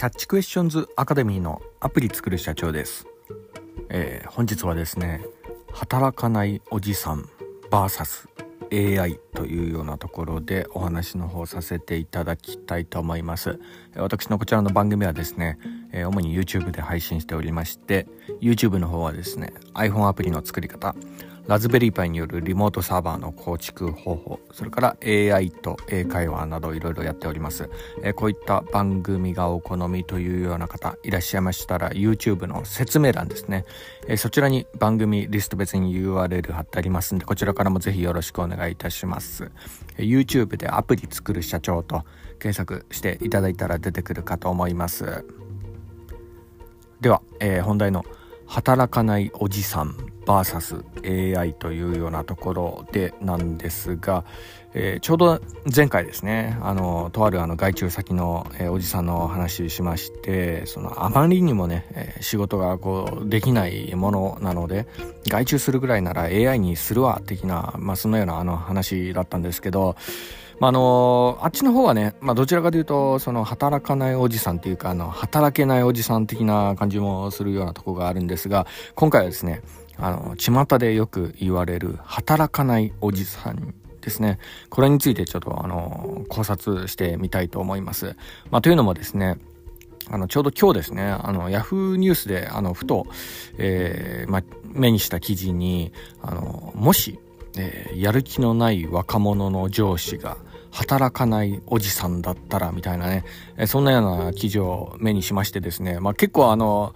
キャッチクエスチョンズアカデミーのアプリ作る社長です、えー、本日はですね働かないおじさん VSAI というようなところでお話の方させていただきたいと思います。私のこちらの番組はですね主に YouTube で配信しておりまして YouTube の方はですね iPhone アプリの作り方ラズベリーパイによるリモートサーバーの構築方法、それから AI と英会話などいろいろやっております。えー、こういった番組がお好みというような方いらっしゃいましたら YouTube の説明欄ですね。えー、そちらに番組リスト別に URL 貼ってありますんで、こちらからもぜひよろしくお願いいたします。えー、YouTube でアプリ作る社長と検索していただいたら出てくるかと思います。では、えー、本題の働かないおじさん VSAI というようなところでなんですが、えー、ちょうど前回ですねあのとあるあの外注先の、えー、おじさんのお話しましてそのあまりにもね、えー、仕事がこうできないものなので外注するぐらいなら AI にするわ的な、まあ、そのようなあの話だったんですけどまあ、あのあっちの方はね、まあ、どちらかというとその働かないおじさんっていうかあの働けないおじさん的な感じもするようなとこがあるんですが今回はですねあの、巷でよく言われる働かないおじさんですね。これについてちょっとあの、考察してみたいと思います。まあ、というのもですね、あの、ちょうど今日ですね、あの、ヤフーニュースで、あの、ふと、えー、まあ、目にした記事に、あの、もし、えー、やる気のない若者の上司が、働かないおじさんだったらみたいなね、えそんなような記事を目にしましてですね、まあ結構あの、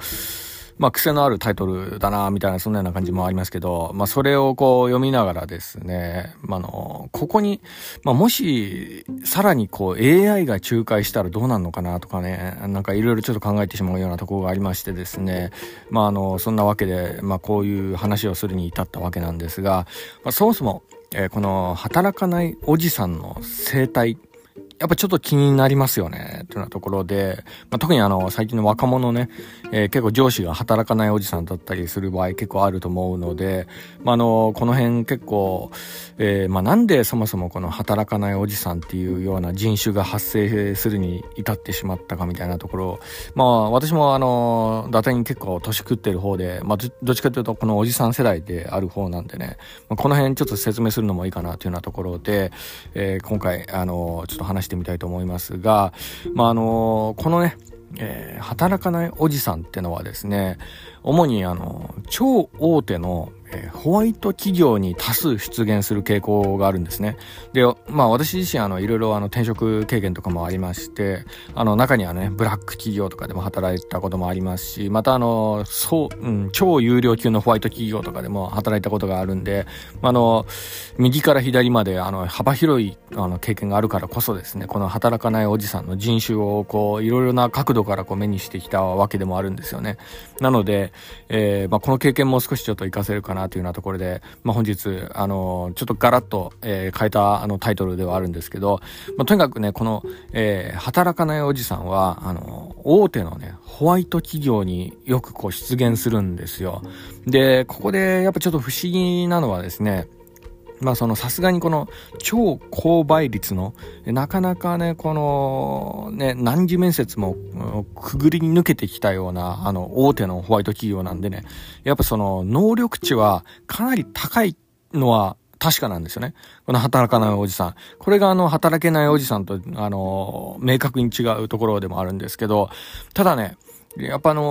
まあ、癖のあるタイトルだな、みたいな、そんなような感じもありますけど、まあ、それをこう読みながらですね、まあ、の、ここに、まあ、もし、さらにこう AI が仲介したらどうなるのかなとかね、なんかいろいろちょっと考えてしまうようなところがありましてですね、まあ、あの、そんなわけで、まあ、こういう話をするに至ったわけなんですが、まあ、そもそも、えー、この働かないおじさんの生態やっぱちょっと気になりますよね、というようなところで、まあ、特にあの、最近の若者ね、えー、結構上司が働かないおじさんだったりする場合結構あると思うので、まあ、あの、この辺結構、えー、まあ、なんでそもそもこの働かないおじさんっていうような人種が発生するに至ってしまったかみたいなところ、まあ、私もあの、伊達に結構年食ってる方で、まあ、どっちかというとこのおじさん世代である方なんでね、まあ、この辺ちょっと説明するのもいいかなというようなところで、えー、今回、あの、ちょっと話してみたいと思いますが、まあ、あの、このね、えー、働かないおじさんってのはですね、主にあの、超大手の、ホワイト企業に多数出現する傾向があるんですね。で、まあ私自身あの、いろいろあの転職経験とかもありまして、あの中にはね、ブラック企業とかでも働いたこともありますし、またあの、そう、うん、超有料級のホワイト企業とかでも働いたことがあるんで、あの、右から左まであの、幅広いあの経験があるからこそですね、この働かないおじさんの人種をこう、いろいろな角度からこう目にしてきたわけでもあるんですよね。なので、えー、まあこの経験も少しちょっと活かせるかなというようなところで、まあ、本日、あの、ちょっとガラッと、えー、変えたあのタイトルではあるんですけど、まあ、とにかくね、この、えー、働かないおじさんは、あの、大手のね、ホワイト企業によくこう出現するんですよ。で、ここでやっぱちょっと不思議なのはですね、まあそのさすがにこの超高倍率のなかなかねこのね何次面接もくぐり抜けてきたようなあの大手のホワイト企業なんでねやっぱその能力値はかなり高いのは確かなんですよね。この働かないおじさん。これがあの働けないおじさんとあの明確に違うところでもあるんですけど、ただね、やっぱあの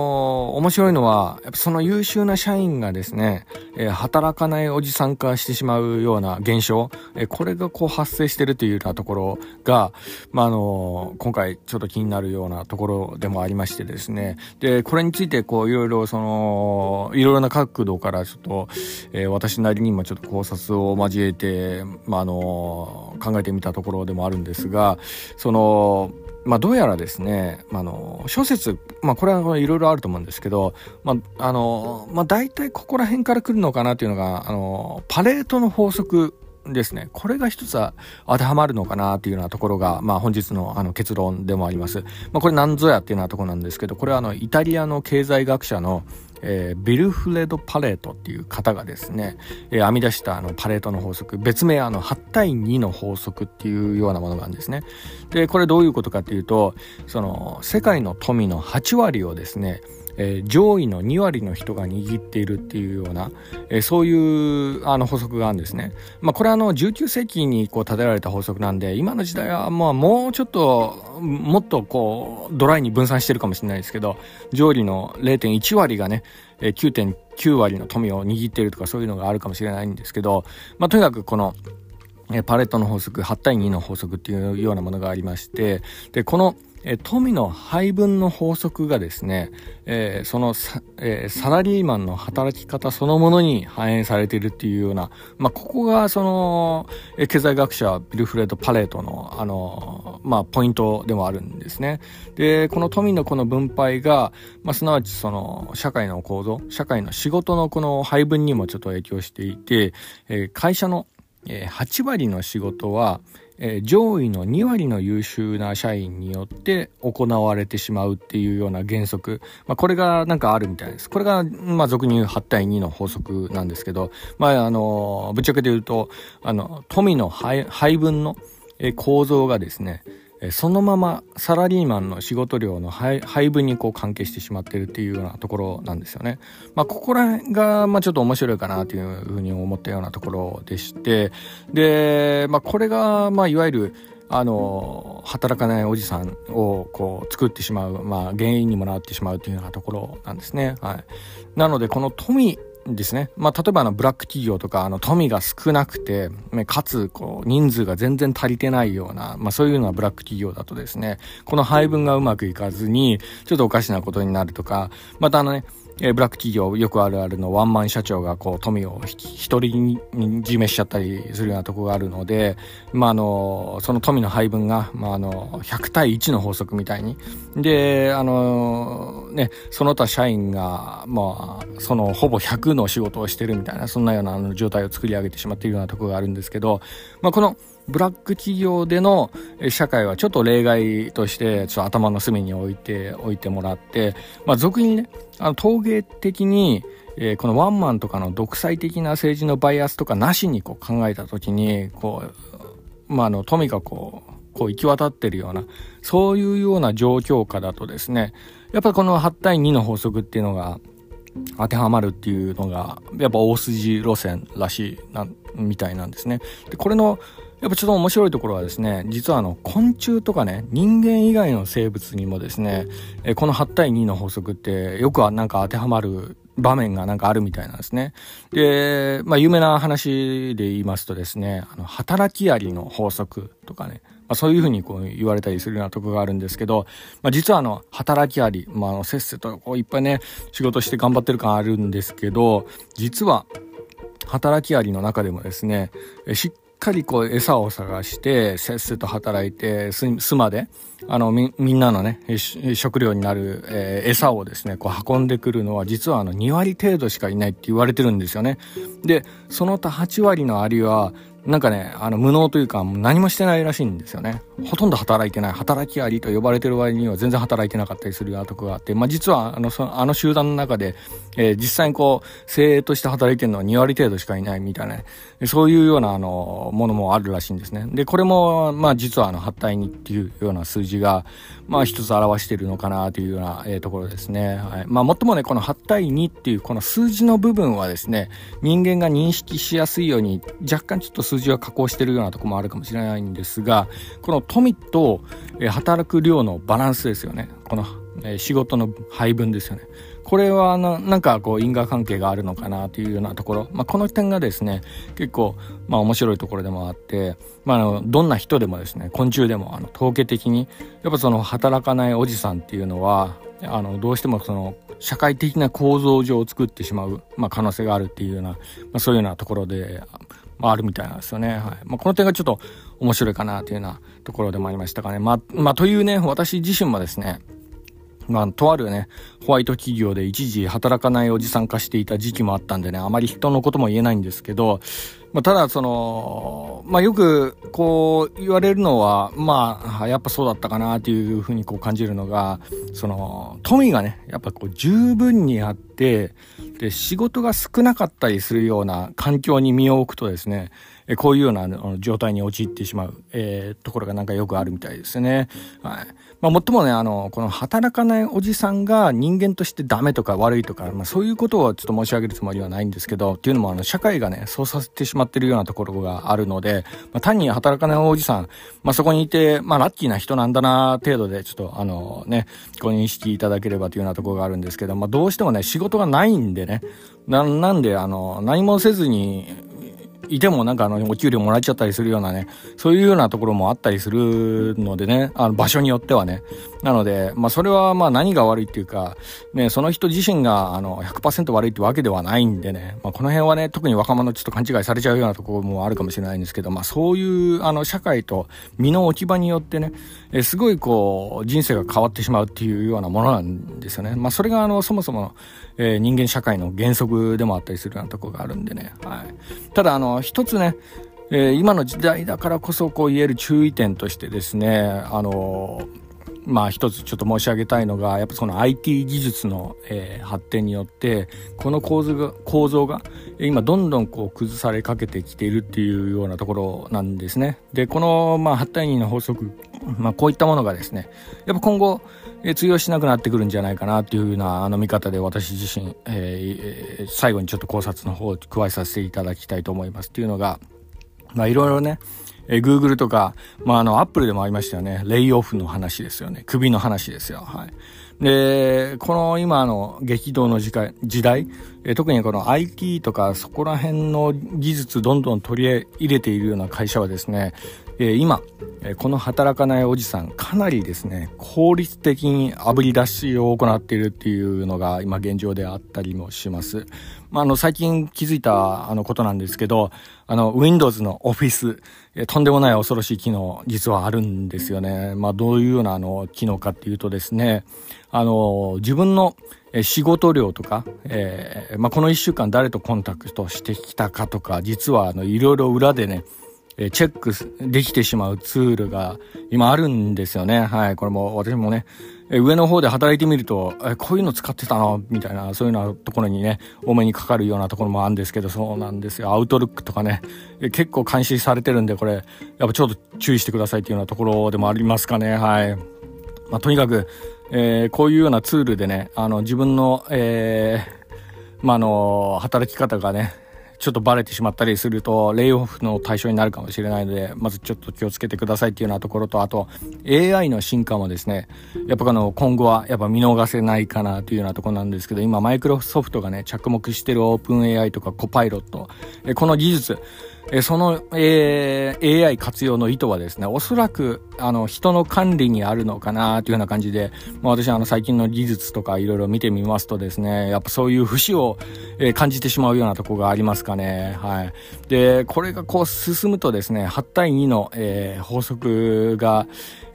ー、面白いのは、やっぱその優秀な社員がですね、えー、働かないおじさん化してしまうような現象、えー、これがこう発生してるというようなところが、まあ、あの、今回ちょっと気になるようなところでもありましてですね、で、これについてこういろいろその、いろいろな角度からちょっと、え私なりにもちょっと考察を交えて、まあ、あの考えてみたところでもあるんですが、その、まあ、どうやらですね、まあ、の諸説、まあ、これはいろいろあると思うんですけど、まああのまあ、大体ここら辺から来るのかなというのがあのパレートの法則ですね。これが一つは当てはまるのかなというようなところが、まあ本日のあの結論でもあります。まあこれ何ぞやっていうようなところなんですけど、これはあのイタリアの経済学者のえー、ビルフレド・パレートっていう方がですね、えー、編み出したあのパレートの法則別名あの8対2の法則っていうようなものがあるんですね。でこれどういうことかっていうとその世界の富の8割をですねえー、上位の2割の人が握っているっていうような、えー、そういうあの法則があるんですね。まあ、これはあの19世紀にこう立てられた法則なんで今の時代はまあもうちょっともっとこうドライに分散してるかもしれないですけど上位の0.1割がね9.9割の富を握っているとかそういうのがあるかもしれないんですけど、まあ、とにかくこのパレットの法則8対2の法則っていうようなものがありましてでこのえ富の配分の法則がですね、えー、そのサ,、えー、サラリーマンの働き方そのものに反映されているっていうような、まあ、ここがその、え、経済学者ビルフレッド・パレートの、あのまあ、ポイントでもあるんですね。で、この富のこの分配が、まあ、すなわちその社会の構造、社会の仕事のこの配分にもちょっと影響していて、えー、会社の8割の仕事は、え、上位の2割の優秀な社員によって行われてしまうっていうような原則、まあ、これがなんかあるみたいです。これが、まあ、俗に言う8対2の法則なんですけど、まあ、あの、ぶっちゃけて言うと、あの、富の配分の構造がですね、そのままサラリーマンの仕事量の配分にこう関係してしまってるっていうようなところなんですよね。まあ、ここら辺が、まあ、ちょっと面白いかなというふうに思ったようなところでして、で、まあ、これが、まあ、いわゆる、あの、働かないおじさんをこう作ってしまう、まあ、原因にもなってしまうというようなところなんですね。はい。なので、この富ですね。まあ、例えばあの、ブラック企業とか、あの、富が少なくて、かつ、こう、人数が全然足りてないような、まあ、そういうのはブラック企業だとですね、この配分がうまくいかずに、ちょっとおかしなことになるとか、またあのね、え、ブラック企業よくあるあるのワンマン社長がこう富を一人に占めしちゃったりするようなとこがあるので、まあ、あのその富の配分が、まあ、あの100対1の法則みたいに。であのねその他社員が、まあ、そのほぼ100の仕事をしてるみたいなそんなような状態を作り上げてしまっているようなとこがあるんですけど、まあ、このブラック企業での社会はちょっと例外としてちょっと頭の隅に置いておいてもらって、まあ、俗にねあの陶芸的に、えー、このワンマンとかの独裁的な政治のバイアスとかなしにこう考えた時にこう、まあ、あの富がこうこう行き渡ってるようなそういうような状況下だとですねやっぱりこの8対2の法則っていうのが当てはまるっていうのがやっぱ大筋路線らしいなみたいなんですね。でこれのやっぱちょっと面白いところはですね、実はあの昆虫とかね、人間以外の生物にもですね、えこの8対2の法則ってよくはなんか当てはまる場面がなんかあるみたいなんですね。で、まあ有名な話で言いますとですね、あの働きアリの法則とかね、まあ、そういうふうにこう言われたりするようなとこがあるんですけど、まあ、実はあの働きアリ、まあ、あのせっせとこういっぱいね仕事して頑張ってる感あるんですけど実は働きアリの中でもですねしっっかりこう餌を探してせっせと働いて巣まであのみみんなのね食料になる、えー、餌をですねこう運んでくるのは実はあの2割程度しかいないって言われてるんですよねでその他8割のアリはなんかね、あの、無能というか、何もしてないらしいんですよね。ほとんど働いてない、働きありと呼ばれてる割には全然働いてなかったりするようなとこがあって、まあ実は、あの、そあの集団の中で、えー、実際にこう、精鋭として働いてるのは2割程度しかいないみたいな、ね、そういうような、あの、ものもあるらしいんですね。で、これも、まあ実は、あの、8対2っていうような数字が、まあ一つ表しているのかなというような、えー、ところですね。はい。まあもっともね、この8対2っていうこの数字の部分はですね、人間が認識しやすいように若干ちょっと数字は加工してるようなとこもあるかもしれないんですが、この富と、え、働く量のバランスですよね。この、え、仕事の配分ですよね。これはななんかこう因果関係があるのかなというようなところ、まあ、この点がですね結構まあ面白いところでもあって、まあ、あのどんな人でもですね昆虫でもあの統計的にやっぱその働かないおじさんっていうのはあのどうしてもその社会的な構造上を作ってしまう、まあ、可能性があるっていうような、まあ、そういうようなところで、まあ、あるみたいなんですよね。はいまあ、この点がちょっと面白いかなというようなところでもありましたかね。まあ、まあ、というね私自身もですねまあ、とあるね、ホワイト企業で一時働かないおじさん化していた時期もあったんでね、あまり人のことも言えないんですけど、まあ、ただ、その、まあ、よく、こう、言われるのは、まあ、やっぱそうだったかな、というふうにこう感じるのが、その、富がね、やっぱこう、十分にあって、で、仕事が少なかったりするような環境に身を置くとですね、こういうような状態に陥ってしまう、えー、ところがなんかよくあるみたいですね。はい。まあ、もっともね、あの、この働かないおじさんが人間としてダメとか悪いとか、まあ、そういうことをちょっと申し上げるつもりはないんですけど、っていうのもあの、社会がね、そうさせてしまってるようなところがあるので、まあ、単に働かないおじさん、まあ、そこにいて、まあ、ラッキーな人なんだな、程度で、ちょっとあのね、ご認識いただければというようなところがあるんですけど、まあ、どうしてもね、仕事がないんでね、な、なんで、あの、何もせずに、いてもなんかあの、お給料もらえちゃったりするようなね、そういうようなところもあったりするのでね、あの、場所によってはね。なので、まあそれはまあ何が悪いっていうか、ね、その人自身があの、100%悪いってわけではないんでね、まあこの辺はね、特に若者ちょっと勘違いされちゃうようなところもあるかもしれないんですけど、まあそういうあの、社会と身の置き場によってね、えすごいこう、人生が変わってしまうっていうようなものなんですよね。まあそれがあの、そもそも、えー、人間社会の原則でもあったりするようなところがあるんでね。はい。ただあの、一つね、えー、今の時代だからこそこう言える注意点としてですね、あのまあ一つちょっと申し上げたいのが、やっぱその IT 技術の、えー、発展によって、この構図が、構造が、今どんどんこう崩されかけてきているっていうようなところなんですね。で、この、まあ、8対2の法則、まあこういったものがですね、やっぱ今後、え、通用しなくなってくるんじゃないかなっていうようなあの見方で私自身、えー、最後にちょっと考察の方を加えさせていただきたいと思います。っていうのが、まあいろいろね、えー、Google とか、まああの Apple でもありましたよね。レイオフの話ですよね。首の話ですよ。はい。で、この今の激動の時時代、え特にこの IT とかそこら辺の技術どんどん取り入れているような会社はですね、え今、この働かないおじさん、かなりですね、効率的に炙り出しを行っているっていうのが今現状であったりもします。まあ、あの、最近気づいたあのことなんですけど、あの、Windows の Office、えとんでもない恐ろしい機能、実はあるんですよね。まあ、どういうようなあの、機能かっていうとですね、あの、自分の仕事量とか、えー、まあ、この一週間誰とコンタクトしてきたかとか、実はあの、いろいろ裏でね、えチェックできてしまうツールが今あるんですよね。はい。これも私もね、上の方で働いてみると、こういうの使ってたな、みたいな、そういうようなところにね、多めにかかるようなところもあるんですけど、そうなんですよ。アウトルックとかね、結構監視されてるんで、これ、やっぱちょっと注意してくださいっていうようなところでもありますかね。はい。まあ、とにかく、えー、こういうようなツールでね、あの、自分の、えー、ま、あの、働き方がね、ちょっとバレてしまったりすると、レイオフの対象になるかもしれないので、まずちょっと気をつけてくださいっていうようなところと、あと、AI の進化もですね、やっぱあの、今後はやっぱ見逃せないかなというようなところなんですけど、今、マイクロソフトがね、着目してるオープン AI とかコパイロット、この技術、えその、えー、AI 活用の意図はですね、おそらく、あの、人の管理にあるのかなというような感じで、まあ、私はあの、最近の技術とかいろいろ見てみますとですね、やっぱそういう節を、えー、感じてしまうようなとこがありますかね。はい。で、これがこう進むとですね、8対2の、えー、法則が、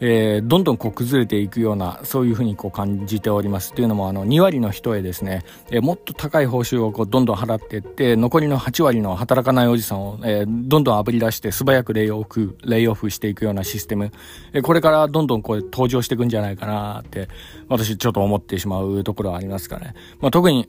え、どんどんこう崩れていくような、そういうふうにこう感じております。というのも、あの、2割の人へですね、え、もっと高い報酬をこうどんどん払っていって、残りの8割の働かないおじさんを、えー、どんどん炙り出して素早くレイオフ、レイオフしていくようなシステム、えー、これからどんどんこう登場していくんじゃないかなって、私ちょっと思ってしまうところはありますかね。まあ、特に、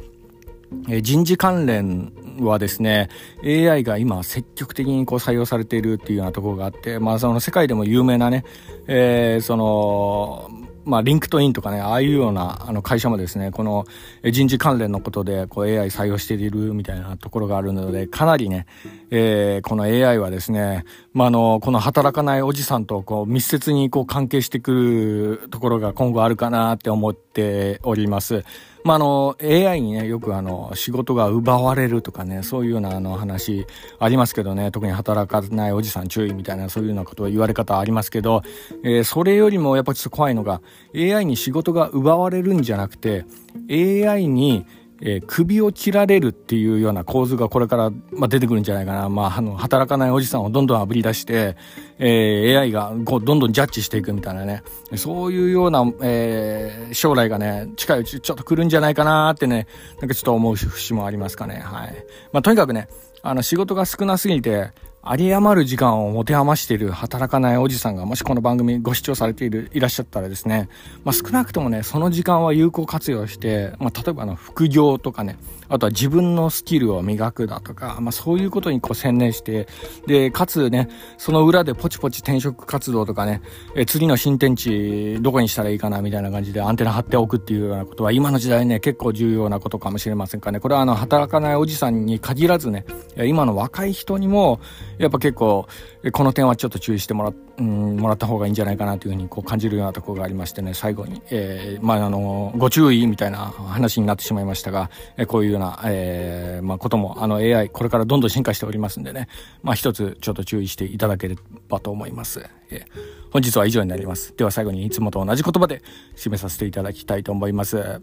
え人事関連はですね、AI が今積極的にこう採用されているっていうようなところがあって、まあその世界でも有名なね、えー、その、まあ、リンクトインとかね、ああいうようなあの会社もですね、この人事関連のことでこう AI 採用しているみたいなところがあるので、かなりね、えー、この AI はですね、まあ、あの、この働かないおじさんとこう密接にこう関係してくるところが今後あるかなって思っております。まあ、あの、AI にね、よくあの、仕事が奪われるとかね、そういうようなあの話ありますけどね、特に働かないおじさん注意みたいな、そういうようなことを言われ方ありますけど、えー、それよりもやっぱちょっと怖いのが、AI に仕事が奪われるんじゃなくて、AI にえー、首を切られるっていうような構図がこれから、まあ、出てくるんじゃないかな。まあ、あの、働かないおじさんをどんどん炙り出して、えー、AI がこうどんどんジャッジしていくみたいなね。そういうような、えー、将来がね、近いうちちょっと来るんじゃないかなってね、なんかちょっと思う節もありますかね。はい。まあ、とにかくね、あの、仕事が少なすぎて、有り余る時間を持て余している働かないおじさんが、もしこの番組ご視聴されている、いらっしゃったらですね、まあ、少なくともね、その時間は有効活用して、まあ、例えばあの、副業とかね、あとは自分のスキルを磨くだとか、まあ、そういうことにこう専念して、で、かつね、その裏でポチポチ転職活動とかね、え次の新天地どこにしたらいいかなみたいな感じでアンテナ張っておくっていうようなことは今の時代ね、結構重要なことかもしれませんかね。これはあの、働かないおじさんに限らずね、今の若い人にも、やっぱ結構、この点はちょっと注意してもらって,、うん、もらった方がいいんじゃないかなというふうにこう感じるようなところがありましてね最後に、えー、まああのご注意みたいな話になってしまいましたが、えー、こういうような、えーまあ、こともあの AI これからどんどん進化しておりますんでね、まあ、一つちょっと注意していただければと思います。えー、本日は以上になります。では最後にいつもと同じ言葉で締めさせていただきたいと思います。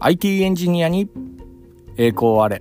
IT エンジニアに栄光あれ。